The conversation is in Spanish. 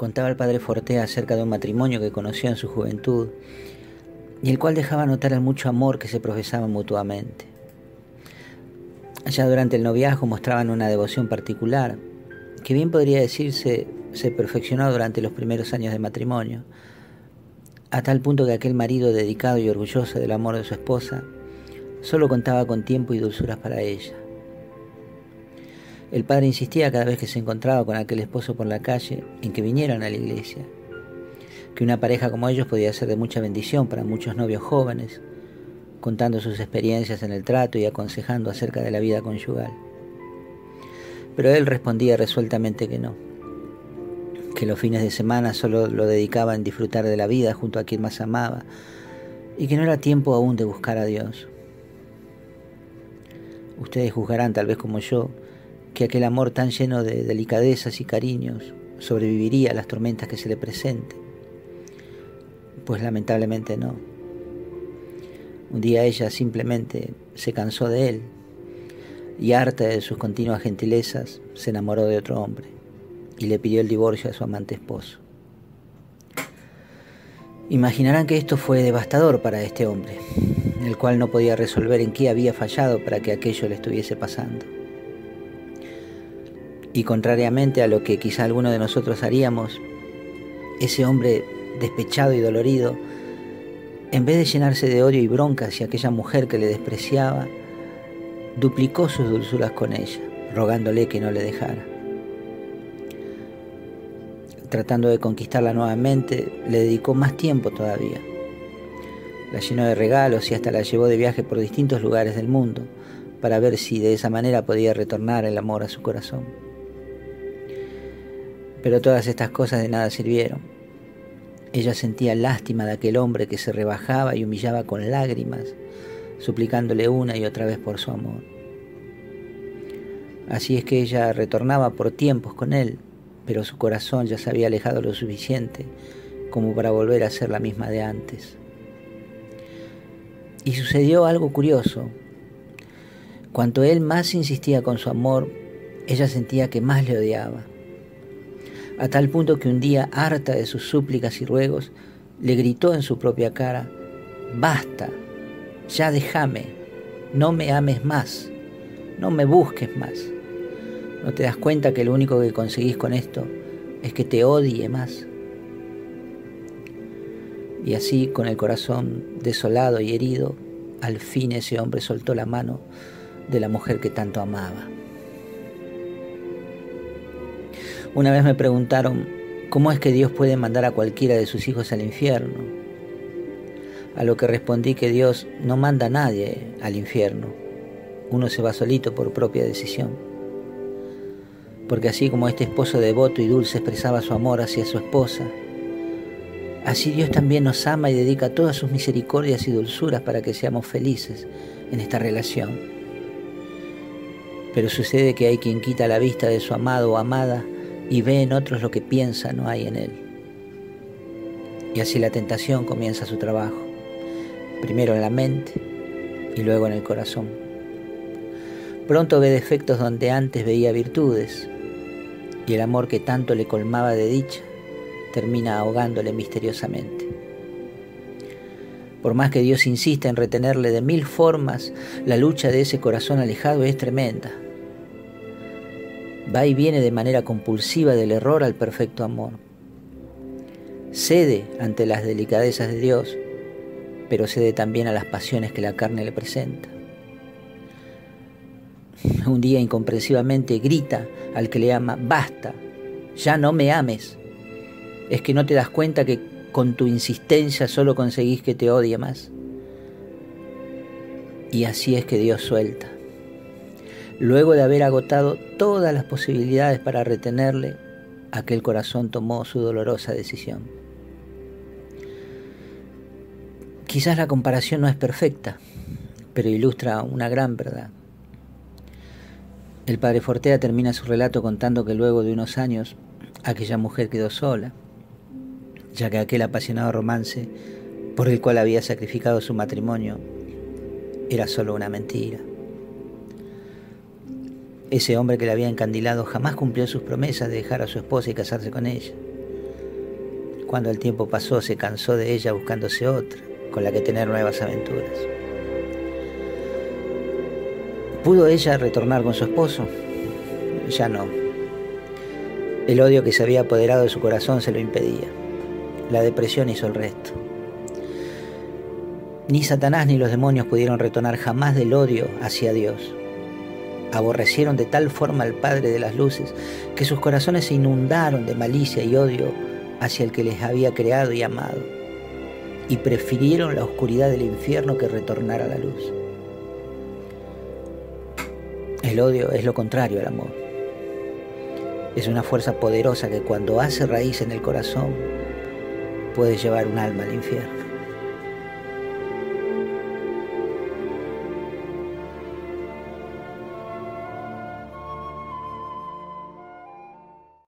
contaba el padre Fortea acerca de un matrimonio que conoció en su juventud y el cual dejaba notar el mucho amor que se profesaban mutuamente. Ya durante el noviazgo mostraban una devoción particular, que bien podría decirse se perfeccionó durante los primeros años de matrimonio, a tal punto que aquel marido dedicado y orgulloso del amor de su esposa solo contaba con tiempo y dulzuras para ella. El padre insistía cada vez que se encontraba con aquel esposo por la calle en que vinieran a la iglesia, que una pareja como ellos podía ser de mucha bendición para muchos novios jóvenes, contando sus experiencias en el trato y aconsejando acerca de la vida conyugal. Pero él respondía resueltamente que no, que los fines de semana solo lo dedicaba en disfrutar de la vida junto a quien más amaba y que no era tiempo aún de buscar a Dios. Ustedes juzgarán, tal vez como yo, que aquel amor tan lleno de delicadezas y cariños sobreviviría a las tormentas que se le presenten. Pues lamentablemente no. Un día ella simplemente se cansó de él y harta de sus continuas gentilezas se enamoró de otro hombre y le pidió el divorcio a su amante esposo. Imaginarán que esto fue devastador para este hombre, el cual no podía resolver en qué había fallado para que aquello le estuviese pasando. Y contrariamente a lo que quizá alguno de nosotros haríamos, ese hombre despechado y dolorido, en vez de llenarse de odio y bronca hacia aquella mujer que le despreciaba, duplicó sus dulzuras con ella, rogándole que no le dejara. Tratando de conquistarla nuevamente, le dedicó más tiempo todavía. La llenó de regalos y hasta la llevó de viaje por distintos lugares del mundo para ver si de esa manera podía retornar el amor a su corazón. Pero todas estas cosas de nada sirvieron. Ella sentía lástima de aquel hombre que se rebajaba y humillaba con lágrimas, suplicándole una y otra vez por su amor. Así es que ella retornaba por tiempos con él, pero su corazón ya se había alejado lo suficiente como para volver a ser la misma de antes. Y sucedió algo curioso. Cuanto él más insistía con su amor, ella sentía que más le odiaba a tal punto que un día, harta de sus súplicas y ruegos, le gritó en su propia cara, Basta, ya déjame, no me ames más, no me busques más. ¿No te das cuenta que lo único que conseguís con esto es que te odie más? Y así, con el corazón desolado y herido, al fin ese hombre soltó la mano de la mujer que tanto amaba. Una vez me preguntaron, ¿cómo es que Dios puede mandar a cualquiera de sus hijos al infierno? A lo que respondí que Dios no manda a nadie al infierno. Uno se va solito por propia decisión. Porque así como este esposo devoto y dulce expresaba su amor hacia su esposa, así Dios también nos ama y dedica todas sus misericordias y dulzuras para que seamos felices en esta relación. Pero sucede que hay quien quita la vista de su amado o amada y ve en otros lo que piensa no hay en él. Y así la tentación comienza su trabajo, primero en la mente y luego en el corazón. Pronto ve defectos donde antes veía virtudes y el amor que tanto le colmaba de dicha termina ahogándole misteriosamente. Por más que Dios insista en retenerle de mil formas, la lucha de ese corazón alejado es tremenda va y viene de manera compulsiva del error al perfecto amor. Cede ante las delicadezas de Dios, pero cede también a las pasiones que la carne le presenta. Un día incomprensivamente grita al que le ama, basta, ya no me ames. Es que no te das cuenta que con tu insistencia solo conseguís que te odie más. Y así es que Dios suelta. Luego de haber agotado todas las posibilidades para retenerle, aquel corazón tomó su dolorosa decisión. Quizás la comparación no es perfecta, pero ilustra una gran verdad. El padre Fortea termina su relato contando que luego de unos años aquella mujer quedó sola, ya que aquel apasionado romance por el cual había sacrificado su matrimonio era solo una mentira. Ese hombre que la había encandilado jamás cumplió sus promesas de dejar a su esposa y casarse con ella. cuando el tiempo pasó se cansó de ella buscándose otra, con la que tener nuevas aventuras. ¿Pudo ella retornar con su esposo? Ya no. El odio que se había apoderado de su corazón se lo impedía. La depresión hizo el resto. Ni Satanás ni los demonios pudieron retornar jamás del odio hacia Dios. Aborrecieron de tal forma al Padre de las Luces que sus corazones se inundaron de malicia y odio hacia el que les había creado y amado, y prefirieron la oscuridad del infierno que retornar a la luz. El odio es lo contrario al amor. Es una fuerza poderosa que cuando hace raíz en el corazón puede llevar un alma al infierno.